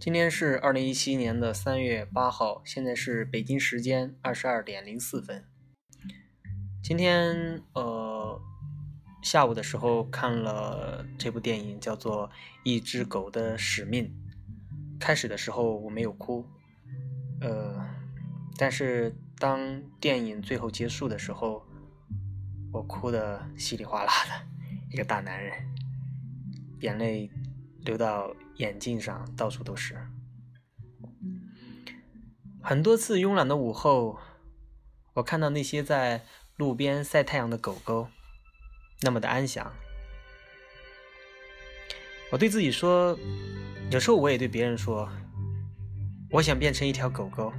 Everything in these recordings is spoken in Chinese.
今天是二零一七年的三月八号，现在是北京时间二十二点零四分。今天呃下午的时候看了这部电影，叫做《一只狗的使命》。开始的时候我没有哭，呃，但是当电影最后结束的时候，我哭的稀里哗啦的，一个大男人，眼泪流到。眼镜上到处都是。很多次慵懒的午后，我看到那些在路边晒太阳的狗狗，那么的安详。我对自己说，有时候我也对别人说，我想变成一条狗狗，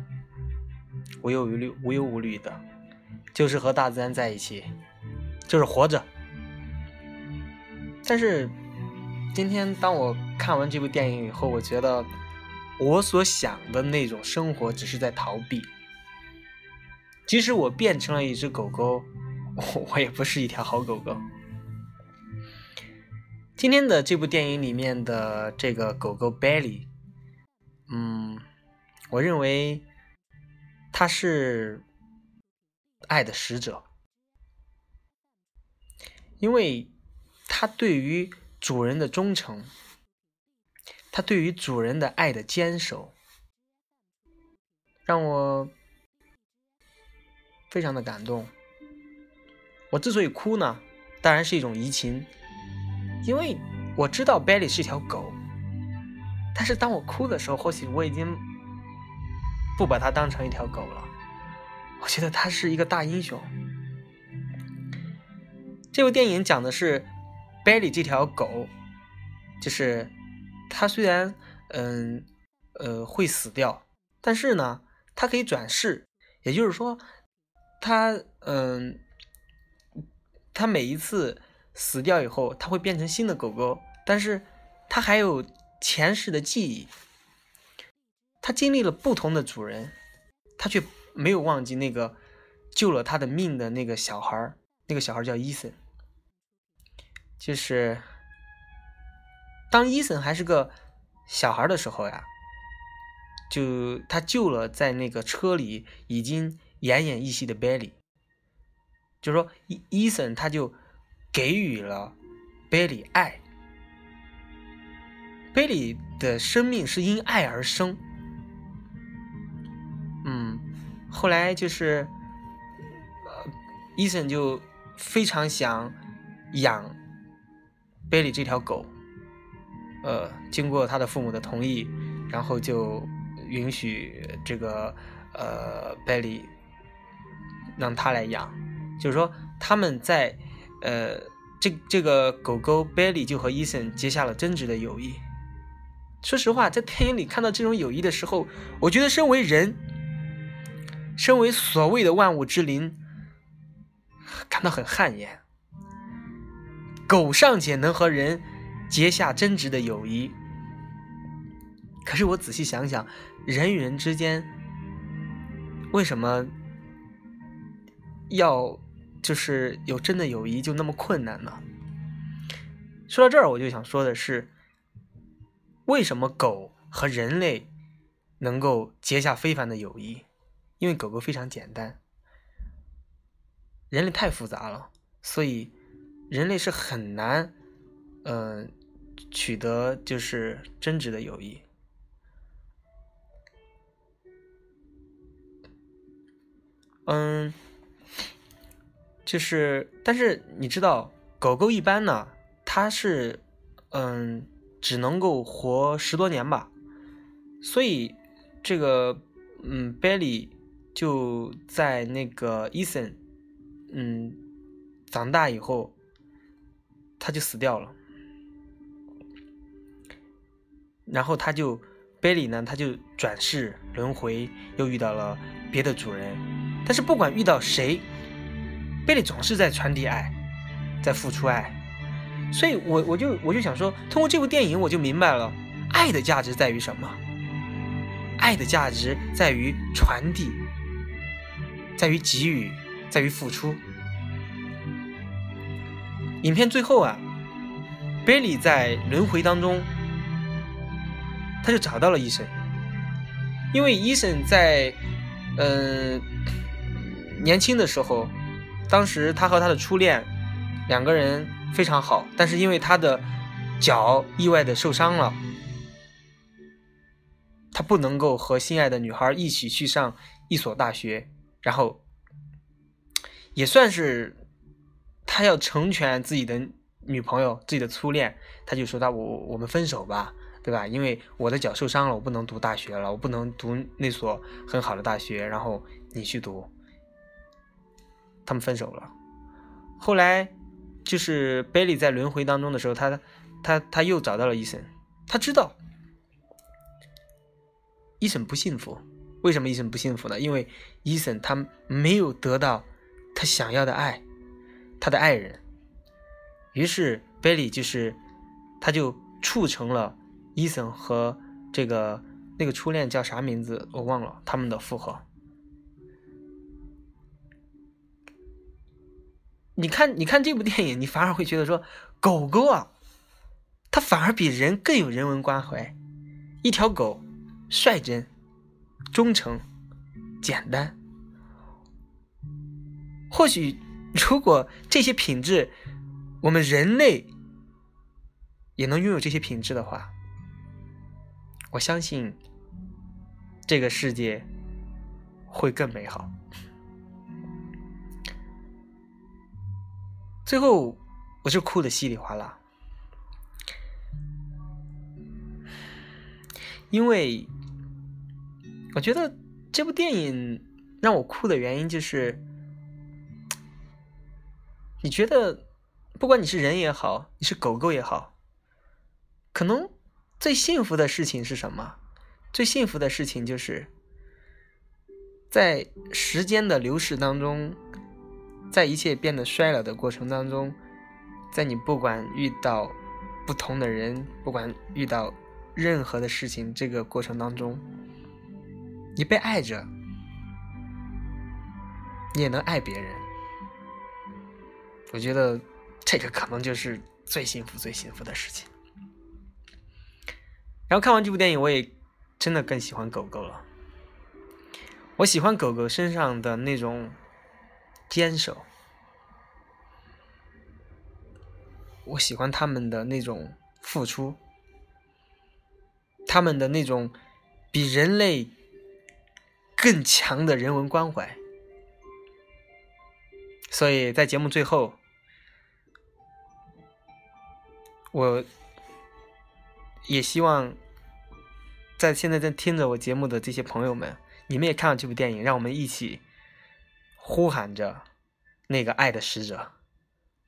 无忧无虑、无忧无虑的，就是和大自然在一起，就是活着。但是。今天当我看完这部电影以后，我觉得我所想的那种生活只是在逃避。即使我变成了一只狗狗，我也不是一条好狗狗。今天的这部电影里面的这个狗狗 Belly，嗯，我认为它是爱的使者，因为它对于。主人的忠诚，他对于主人的爱的坚守，让我非常的感动。我之所以哭呢，当然是一种移情，因为我知道 Belly 是一条狗，但是当我哭的时候，或许我已经不把它当成一条狗了。我觉得它是一个大英雄。这部电影讲的是。Belly 这条狗，就是它虽然嗯呃会死掉，但是呢，它可以转世，也就是说，它嗯，它每一次死掉以后，它会变成新的狗狗，但是它还有前世的记忆，它经历了不同的主人，它却没有忘记那个救了它的命的那个小孩那个小孩叫伊森。就是当伊森还是个小孩的时候呀，就他救了在那个车里已经奄奄一息的 Belly，就说伊伊森他就给予了 Belly 爱，Belly 的生命是因爱而生，嗯，后来就是伊森就非常想养。贝里这条狗，呃，经过他的父母的同意，然后就允许这个呃贝里让他来养。就是说，他们在呃这这个狗狗贝里就和伊森结下了真挚的友谊。说实话，在电影里看到这种友谊的时候，我觉得身为人，身为所谓的万物之灵，感到很汗颜。狗尚且能和人结下真挚的友谊，可是我仔细想想，人与人之间为什么要就是有真的友谊就那么困难呢？说到这儿，我就想说的是，为什么狗和人类能够结下非凡的友谊？因为狗狗非常简单，人类太复杂了，所以。人类是很难，嗯，取得就是真挚的友谊。嗯，就是，但是你知道，狗狗一般呢，它是，嗯，只能够活十多年吧。所以，这个，嗯，Belly 就在那个 Ethan，嗯，长大以后。他就死掉了，然后他就贝里呢，他就转世轮回，又遇到了别的主人。但是不管遇到谁，贝里总是在传递爱，在付出爱。所以我我就我就想说，通过这部电影，我就明白了爱的价值在于什么？爱的价值在于传递，在于给予，在于付出。影片最后啊，贝利在轮回当中他就找到了医生，因为医生在嗯年轻的时候，当时他和他的初恋两个人非常好，但是因为他的脚意外的受伤了，他不能够和心爱的女孩一起去上一所大学，然后也算是他要成全自己的女朋友、自己的初恋，他就说他我我们分手吧。对吧？因为我的脚受伤了，我不能读大学了，我不能读那所很好的大学，然后你去读。他们分手了。后来就是贝利在轮回当中的时候，他他他又找到了伊森，他知道伊森不幸福。为什么伊森不幸福呢？因为伊森他没有得到他想要的爱，他的爱人。于是贝利就是他就促成了。伊森和这个那个初恋叫啥名字？我忘了。他们的复合。你看，你看这部电影，你反而会觉得说，狗狗啊，它反而比人更有人文关怀。一条狗，率真、忠诚、简单。或许，如果这些品质，我们人类也能拥有这些品质的话。我相信这个世界会更美好。最后，我就哭的稀里哗啦，因为我觉得这部电影让我哭的原因就是，你觉得不管你是人也好，你是狗狗也好，可能。最幸福的事情是什么？最幸福的事情就是，在时间的流逝当中，在一切变得衰老的过程当中，在你不管遇到不同的人，不管遇到任何的事情，这个过程当中，你被爱着，你也能爱别人。我觉得这个可能就是最幸福、最幸福的事情。然后看完这部电影，我也真的更喜欢狗狗了。我喜欢狗狗身上的那种坚守，我喜欢他们的那种付出，他们的那种比人类更强的人文关怀。所以在节目最后，我。也希望，在现在在听着我节目的这些朋友们，你们也看了这部电影，让我们一起呼喊着那个爱的使者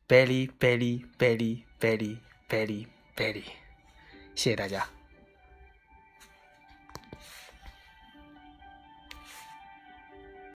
，Belly Belly Belly Belly Belly Belly，谢谢大家。